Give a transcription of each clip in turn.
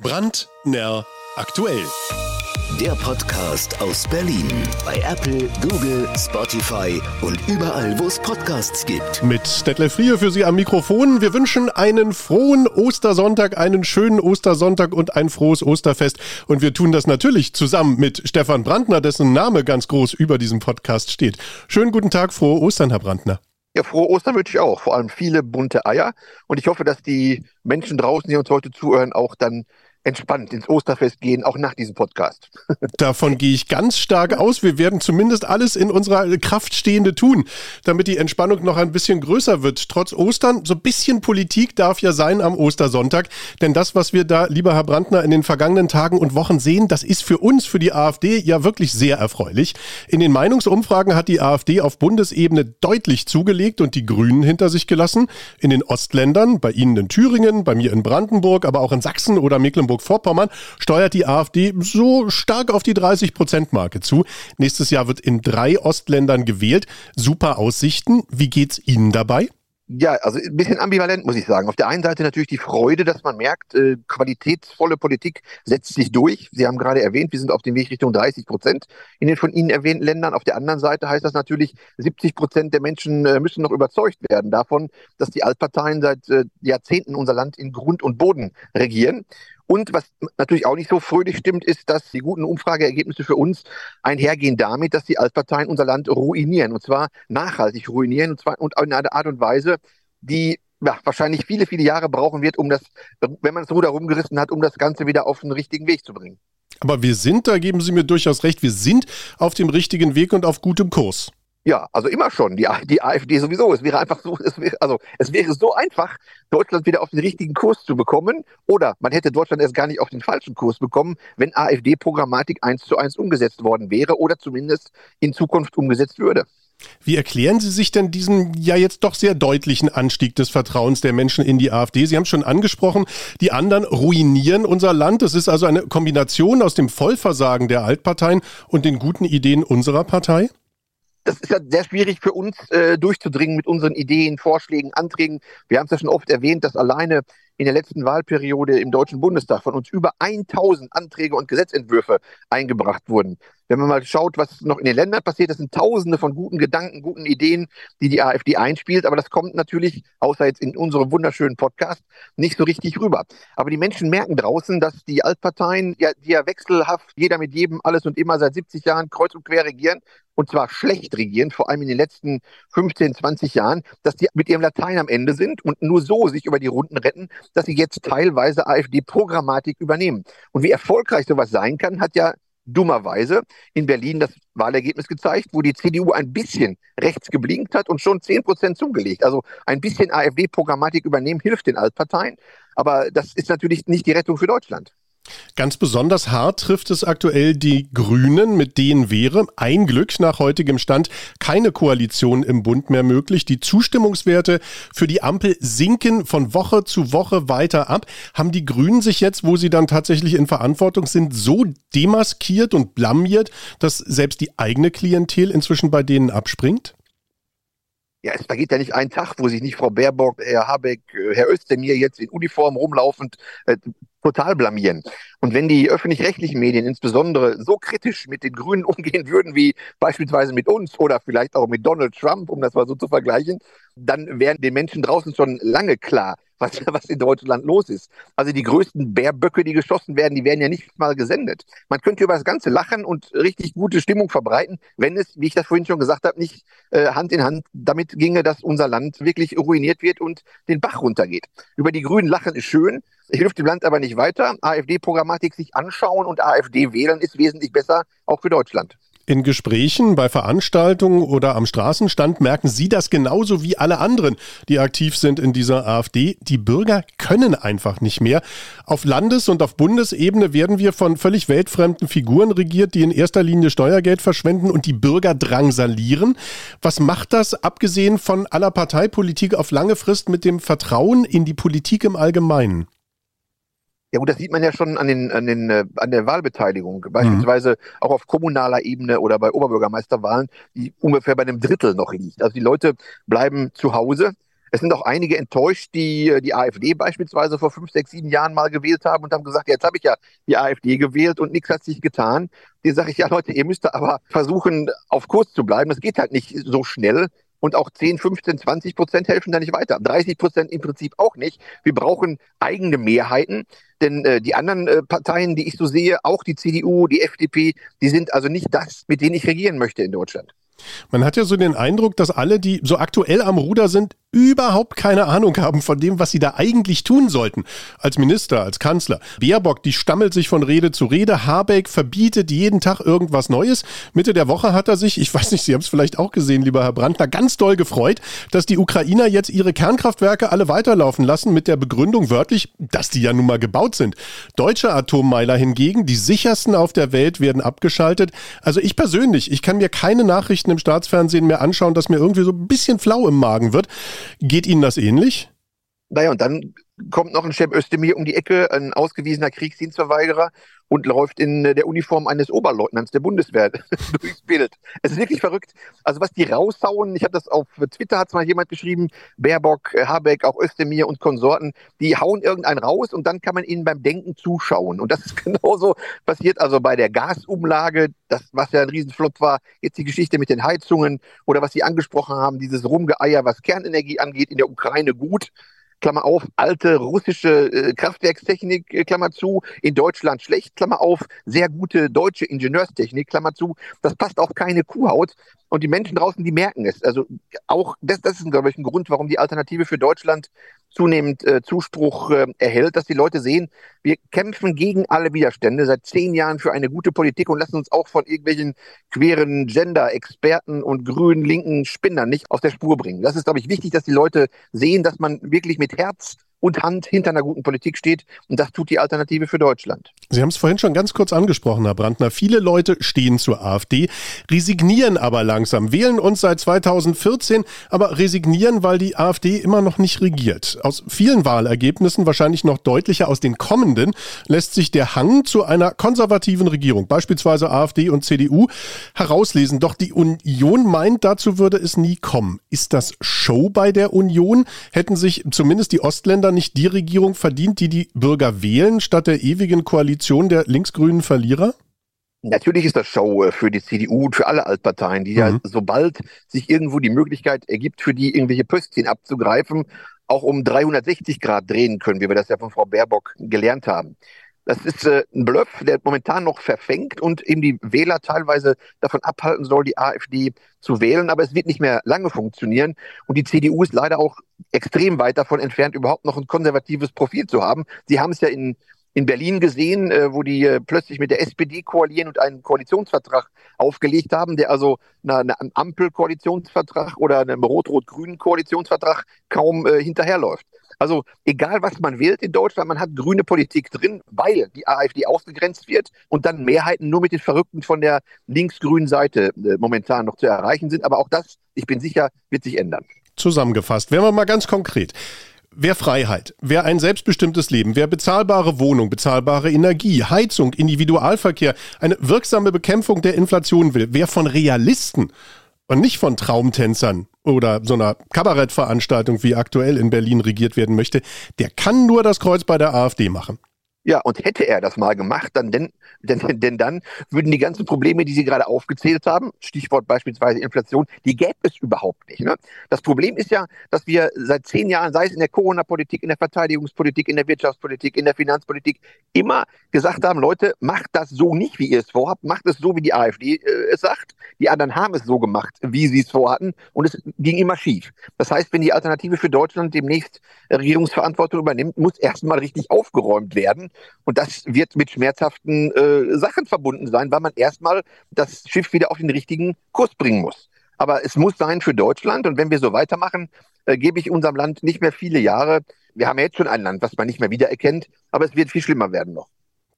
Brandner aktuell. Der Podcast aus Berlin bei Apple, Google, Spotify und überall, wo es Podcasts gibt. Mit Detlef Frier für Sie am Mikrofon. Wir wünschen einen frohen Ostersonntag, einen schönen Ostersonntag und ein frohes Osterfest. Und wir tun das natürlich zusammen mit Stefan Brandner, dessen Name ganz groß über diesem Podcast steht. Schönen guten Tag, frohe Ostern, Herr Brandner. Ja, frohe Ostern wünsche ich auch. Vor allem viele bunte Eier. Und ich hoffe, dass die Menschen draußen, die uns heute zuhören, auch dann entspannt ins Osterfest gehen, auch nach diesem Podcast. Davon gehe ich ganz stark aus. Wir werden zumindest alles in unserer Kraft Stehende tun, damit die Entspannung noch ein bisschen größer wird. Trotz Ostern, so ein bisschen Politik darf ja sein am Ostersonntag. Denn das, was wir da, lieber Herr Brandner, in den vergangenen Tagen und Wochen sehen, das ist für uns, für die AfD, ja wirklich sehr erfreulich. In den Meinungsumfragen hat die AfD auf Bundesebene deutlich zugelegt und die Grünen hinter sich gelassen. In den Ostländern, bei Ihnen in Thüringen, bei mir in Brandenburg, aber auch in Sachsen oder Mecklenburg Mecklenburg-Vorpommern steuert die AfD so stark auf die 30-Prozent-Marke zu. Nächstes Jahr wird in drei Ostländern gewählt. Super Aussichten. Wie geht's Ihnen dabei? Ja, also ein bisschen ambivalent, muss ich sagen. Auf der einen Seite natürlich die Freude, dass man merkt, äh, qualitätsvolle Politik setzt sich durch. Sie haben gerade erwähnt, wir sind auf dem Weg Richtung 30 Prozent in den von Ihnen erwähnten Ländern. Auf der anderen Seite heißt das natürlich, 70 Prozent der Menschen äh, müssen noch überzeugt werden davon, dass die Altparteien seit äh, Jahrzehnten unser Land in Grund und Boden regieren. Und was natürlich auch nicht so fröhlich stimmt, ist, dass die guten Umfrageergebnisse für uns einhergehen damit, dass die Altparteien unser Land ruinieren. Und zwar nachhaltig ruinieren. Und zwar und in einer Art und Weise, die ja, wahrscheinlich viele, viele Jahre brauchen wird, um das, wenn man das Ruder rumgerissen hat, um das Ganze wieder auf den richtigen Weg zu bringen. Aber wir sind, da geben Sie mir durchaus recht, wir sind auf dem richtigen Weg und auf gutem Kurs. Ja, also immer schon. Die, die AfD sowieso. Es wäre einfach so, es wäre, also es wäre so einfach, Deutschland wieder auf den richtigen Kurs zu bekommen. Oder man hätte Deutschland erst gar nicht auf den falschen Kurs bekommen, wenn AfD-Programmatik eins zu eins umgesetzt worden wäre oder zumindest in Zukunft umgesetzt würde. Wie erklären Sie sich denn diesen ja jetzt doch sehr deutlichen Anstieg des Vertrauens der Menschen in die AfD? Sie haben es schon angesprochen, die anderen ruinieren unser Land. Es ist also eine Kombination aus dem Vollversagen der Altparteien und den guten Ideen unserer Partei? Das ist ja sehr schwierig für uns äh, durchzudringen mit unseren Ideen, Vorschlägen, Anträgen. Wir haben es ja schon oft erwähnt, dass alleine in der letzten Wahlperiode im Deutschen Bundestag von uns über 1000 Anträge und Gesetzentwürfe eingebracht wurden. Wenn man mal schaut, was noch in den Ländern passiert, das sind Tausende von guten Gedanken, guten Ideen, die die AfD einspielt. Aber das kommt natürlich, außer jetzt in unserem wunderschönen Podcast, nicht so richtig rüber. Aber die Menschen merken draußen, dass die Altparteien, ja, die ja wechselhaft, jeder mit jedem, alles und immer seit 70 Jahren kreuz und quer regieren, und zwar schlecht regieren, vor allem in den letzten 15, 20 Jahren, dass die mit ihrem Latein am Ende sind und nur so sich über die Runden retten, dass sie jetzt teilweise AfD-Programmatik übernehmen. Und wie erfolgreich sowas sein kann, hat ja dummerweise in Berlin das Wahlergebnis gezeigt, wo die CDU ein bisschen rechts geblinkt hat und schon 10 Prozent zugelegt. Also ein bisschen AfD-Programmatik übernehmen hilft den Altparteien. Aber das ist natürlich nicht die Rettung für Deutschland. Ganz besonders hart trifft es aktuell die Grünen, mit denen wäre ein Glück nach heutigem Stand keine Koalition im Bund mehr möglich. Die Zustimmungswerte für die Ampel sinken von Woche zu Woche weiter ab. Haben die Grünen sich jetzt, wo sie dann tatsächlich in Verantwortung sind, so demaskiert und blamiert, dass selbst die eigene Klientel inzwischen bei denen abspringt? Ja, es vergeht ja nicht ein Tag, wo sich nicht Frau Baerbock, Herr Habeck, äh, Herr Özdemir jetzt in Uniform rumlaufend äh, total blamieren. Und wenn die öffentlich-rechtlichen Medien insbesondere so kritisch mit den Grünen umgehen würden, wie beispielsweise mit uns oder vielleicht auch mit Donald Trump, um das mal so zu vergleichen, dann wären den Menschen draußen schon lange klar, was, was in Deutschland los ist. Also die größten Bärböcke, die geschossen werden, die werden ja nicht mal gesendet. Man könnte über das Ganze lachen und richtig gute Stimmung verbreiten, wenn es, wie ich das vorhin schon gesagt habe, nicht äh, Hand in Hand damit ginge, dass unser Land wirklich ruiniert wird und den Bach runtergeht. Über die Grünen lachen ist schön, hilft dem Land aber nicht weiter. AfD-Programmatik sich anschauen und AfD wählen ist wesentlich besser, auch für Deutschland. In Gesprächen, bei Veranstaltungen oder am Straßenstand merken Sie das genauso wie alle anderen, die aktiv sind in dieser AfD. Die Bürger können einfach nicht mehr. Auf Landes- und auf Bundesebene werden wir von völlig weltfremden Figuren regiert, die in erster Linie Steuergeld verschwenden und die Bürger drangsalieren. Was macht das, abgesehen von aller Parteipolitik auf lange Frist, mit dem Vertrauen in die Politik im Allgemeinen? Ja gut, das sieht man ja schon an, den, an, den, äh, an der Wahlbeteiligung, beispielsweise mhm. auch auf kommunaler Ebene oder bei Oberbürgermeisterwahlen, die ungefähr bei einem Drittel noch liegt. Also die Leute bleiben zu Hause, Es sind auch einige enttäuscht, die äh, die AfD beispielsweise vor fünf, sechs, sieben Jahren mal gewählt haben und haben gesagt, jetzt habe ich ja die AfD gewählt und nichts hat sich getan. Die sage ich, ja Leute, ihr müsst aber versuchen, auf Kurs zu bleiben. Das geht halt nicht so schnell. Und auch 10, 15, 20 Prozent helfen da nicht weiter. 30 Prozent im Prinzip auch nicht. Wir brauchen eigene Mehrheiten. Denn äh, die anderen äh, Parteien, die ich so sehe, auch die CDU, die FDP, die sind also nicht das, mit denen ich regieren möchte in Deutschland. Man hat ja so den Eindruck, dass alle, die so aktuell am Ruder sind, überhaupt keine Ahnung haben von dem, was sie da eigentlich tun sollten. Als Minister, als Kanzler. Baerbock, die stammelt sich von Rede zu Rede. Habeck verbietet jeden Tag irgendwas Neues. Mitte der Woche hat er sich, ich weiß nicht, Sie haben es vielleicht auch gesehen, lieber Herr Brandner, ganz doll gefreut, dass die Ukrainer jetzt ihre Kernkraftwerke alle weiterlaufen lassen mit der Begründung wörtlich, dass die ja nun mal gebaut sind. Deutsche Atommeiler hingegen, die sichersten auf der Welt, werden abgeschaltet. Also ich persönlich, ich kann mir keine Nachrichten im Staatsfernsehen mehr anschauen, dass mir irgendwie so ein bisschen flau im Magen wird. Geht Ihnen das ähnlich? Naja, und dann kommt noch ein Chef Özdemir um die Ecke, ein ausgewiesener Kriegsdienstverweigerer und läuft in der Uniform eines Oberleutnants der Bundeswehr durchs Bild. Es ist wirklich verrückt. Also was die raushauen, ich habe das auf Twitter, hat mal jemand geschrieben, Baerbock, Habeck, auch Özdemir und Konsorten, die hauen irgendeinen raus und dann kann man ihnen beim Denken zuschauen. Und das ist genauso passiert also bei der Gasumlage, das, was ja ein Riesenflop war, jetzt die Geschichte mit den Heizungen oder was Sie angesprochen haben, dieses Rumgeeier, was Kernenergie angeht, in der Ukraine gut. Klammer auf, alte russische äh, Kraftwerkstechnik, äh, Klammer zu, in Deutschland schlecht, Klammer auf, sehr gute deutsche Ingenieurstechnik, Klammer zu. Das passt auf keine Kuhhaut. Und die Menschen draußen, die merken es. Also auch das, das ist, glaube ich, ein Grund, warum die Alternative für Deutschland zunehmend äh, Zuspruch äh, erhält, dass die Leute sehen, wir kämpfen gegen alle Widerstände seit zehn Jahren für eine gute Politik und lassen uns auch von irgendwelchen queeren Gender-Experten und grünen, linken Spinnern nicht aus der Spur bringen. Das ist, glaube ich, wichtig, dass die Leute sehen, dass man wirklich mit Herz und Hand hinter einer guten Politik steht. Und das tut die Alternative für Deutschland. Sie haben es vorhin schon ganz kurz angesprochen, Herr Brandner. Viele Leute stehen zur AfD, resignieren aber langsam, wählen uns seit 2014, aber resignieren, weil die AfD immer noch nicht regiert. Aus vielen Wahlergebnissen, wahrscheinlich noch deutlicher aus den kommenden, lässt sich der Hang zu einer konservativen Regierung, beispielsweise AfD und CDU, herauslesen. Doch die Union meint, dazu würde es nie kommen. Ist das Show bei der Union? Hätten sich zumindest die Ostländer da nicht die Regierung verdient, die die Bürger wählen, statt der ewigen Koalition der linksgrünen Verlierer? Natürlich ist das Show äh, für die CDU und für alle Altparteien, die mhm. ja, sobald sich irgendwo die Möglichkeit ergibt, für die irgendwelche Pöstchen abzugreifen, auch um 360 Grad drehen können, wie wir das ja von Frau Baerbock gelernt haben. Das ist äh, ein Bluff, der momentan noch verfängt und eben die Wähler teilweise davon abhalten soll, die AfD zu wählen. Aber es wird nicht mehr lange funktionieren. Und die CDU ist leider auch extrem weit davon entfernt, überhaupt noch ein konservatives Profil zu haben. Sie haben es ja in, in Berlin gesehen, äh, wo die äh, plötzlich mit der SPD koalieren und einen Koalitionsvertrag aufgelegt haben, der also einer Ampel-Koalitionsvertrag oder einem rot-rot-grünen Koalitionsvertrag kaum äh, hinterherläuft. Also egal, was man wählt in Deutschland, man hat grüne Politik drin, weil die AfD ausgegrenzt wird und dann Mehrheiten nur mit den Verrückten von der linksgrünen Seite äh, momentan noch zu erreichen sind. Aber auch das, ich bin sicher, wird sich ändern. Zusammengefasst, werden wir mal ganz konkret. Wer Freiheit, wer ein selbstbestimmtes Leben, wer bezahlbare Wohnung, bezahlbare Energie, Heizung, Individualverkehr, eine wirksame Bekämpfung der Inflation will, wer von Realisten und nicht von Traumtänzern oder so einer Kabarettveranstaltung wie aktuell in Berlin regiert werden möchte, der kann nur das Kreuz bei der AfD machen. Ja, und hätte er das mal gemacht, dann denn, denn, denn dann würden die ganzen Probleme, die Sie gerade aufgezählt haben, Stichwort beispielsweise Inflation, die gäbe es überhaupt nicht. Ne? Das Problem ist ja, dass wir seit zehn Jahren, sei es in der Corona-Politik, in der Verteidigungspolitik, in der Wirtschaftspolitik, in der Finanzpolitik, immer gesagt haben, Leute, macht das so nicht, wie ihr es vorhabt, macht es so, wie die AfD äh, es sagt. Die anderen haben es so gemacht, wie sie es vorhatten, und es ging immer schief. Das heißt, wenn die Alternative für Deutschland demnächst Regierungsverantwortung übernimmt, muss erstmal richtig aufgeräumt werden. Und das wird mit schmerzhaften äh, Sachen verbunden sein, weil man erstmal das Schiff wieder auf den richtigen Kurs bringen muss. Aber es muss sein für Deutschland. Und wenn wir so weitermachen, äh, gebe ich unserem Land nicht mehr viele Jahre. Wir haben ja jetzt schon ein Land, was man nicht mehr wiedererkennt, aber es wird viel schlimmer werden noch.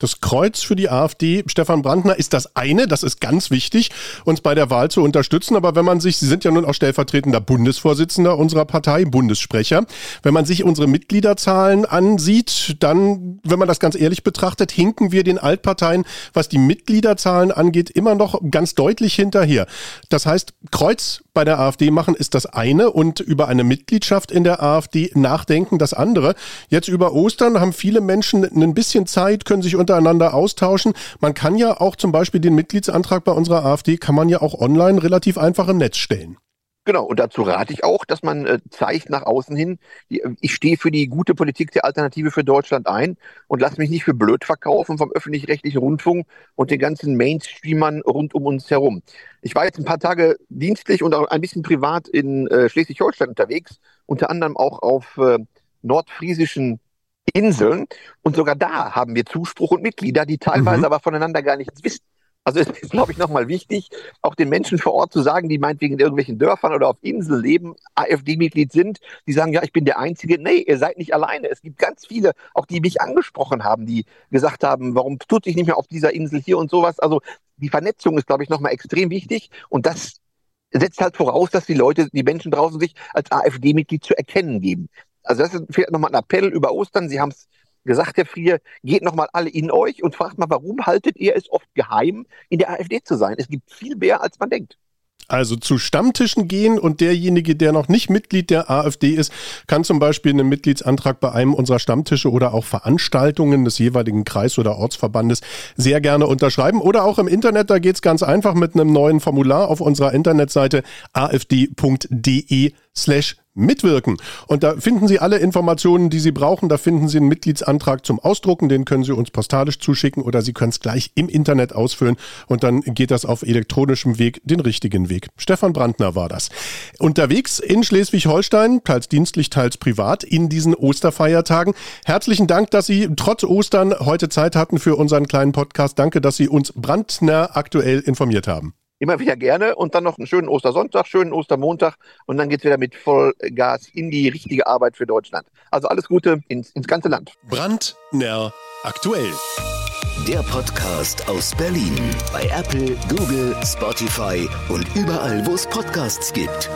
Das Kreuz für die AfD, Stefan Brandner, ist das eine, das ist ganz wichtig, uns bei der Wahl zu unterstützen. Aber wenn man sich, Sie sind ja nun auch stellvertretender Bundesvorsitzender unserer Partei, Bundessprecher, wenn man sich unsere Mitgliederzahlen ansieht, dann, wenn man das ganz ehrlich betrachtet, hinken wir den Altparteien, was die Mitgliederzahlen angeht, immer noch ganz deutlich hinterher. Das heißt, Kreuz bei der AfD machen, ist das eine und über eine Mitgliedschaft in der AfD nachdenken das andere. Jetzt über Ostern haben viele Menschen ein bisschen Zeit, können sich untereinander austauschen. Man kann ja auch zum Beispiel den Mitgliedsantrag bei unserer AfD, kann man ja auch online relativ einfach im Netz stellen. Genau, und dazu rate ich auch, dass man äh, zeigt nach außen hin, die, äh, ich stehe für die gute Politik der Alternative für Deutschland ein und lasse mich nicht für blöd verkaufen vom öffentlich-rechtlichen Rundfunk und den ganzen Mainstreamern rund um uns herum. Ich war jetzt ein paar Tage dienstlich und auch ein bisschen privat in äh, Schleswig-Holstein unterwegs, unter anderem auch auf äh, nordfriesischen Inseln. Und sogar da haben wir Zuspruch und Mitglieder, die teilweise mhm. aber voneinander gar nichts wissen. Also es ist, glaube ich, nochmal wichtig, auch den Menschen vor Ort zu sagen, die meinetwegen in irgendwelchen Dörfern oder auf Inseln leben, AfD-Mitglied sind, die sagen, ja, ich bin der Einzige. Nee, ihr seid nicht alleine. Es gibt ganz viele, auch die mich angesprochen haben, die gesagt haben, warum tut sich nicht mehr auf dieser Insel hier und sowas. Also die Vernetzung ist, glaube ich, nochmal extrem wichtig und das setzt halt voraus, dass die Leute, die Menschen draußen sich als AfD-Mitglied zu erkennen geben. Also das ist vielleicht nochmal ein Appell über Ostern. Sie haben es gesagt, Herr Frier, geht nochmal alle in euch und fragt mal, warum haltet ihr es oft geheim, in der AfD zu sein? Es gibt viel mehr, als man denkt. Also zu Stammtischen gehen und derjenige, der noch nicht Mitglied der AfD ist, kann zum Beispiel einen Mitgliedsantrag bei einem unserer Stammtische oder auch Veranstaltungen des jeweiligen Kreis- oder Ortsverbandes sehr gerne unterschreiben. Oder auch im Internet, da geht es ganz einfach mit einem neuen Formular auf unserer Internetseite afd.de slash mitwirken. Und da finden Sie alle Informationen, die Sie brauchen. Da finden Sie einen Mitgliedsantrag zum Ausdrucken. Den können Sie uns postalisch zuschicken oder Sie können es gleich im Internet ausfüllen. Und dann geht das auf elektronischem Weg den richtigen Weg. Stefan Brandner war das. Unterwegs in Schleswig-Holstein, teils dienstlich, teils privat, in diesen Osterfeiertagen. Herzlichen Dank, dass Sie trotz Ostern heute Zeit hatten für unseren kleinen Podcast. Danke, dass Sie uns brandnah aktuell informiert haben. Immer wieder gerne und dann noch einen schönen Ostersonntag, schönen Ostermontag und dann geht es wieder mit Vollgas in die richtige Arbeit für Deutschland. Also alles Gute ins, ins ganze Land. Brandner aktuell. Der Podcast aus Berlin bei Apple, Google, Spotify und überall, wo es Podcasts gibt.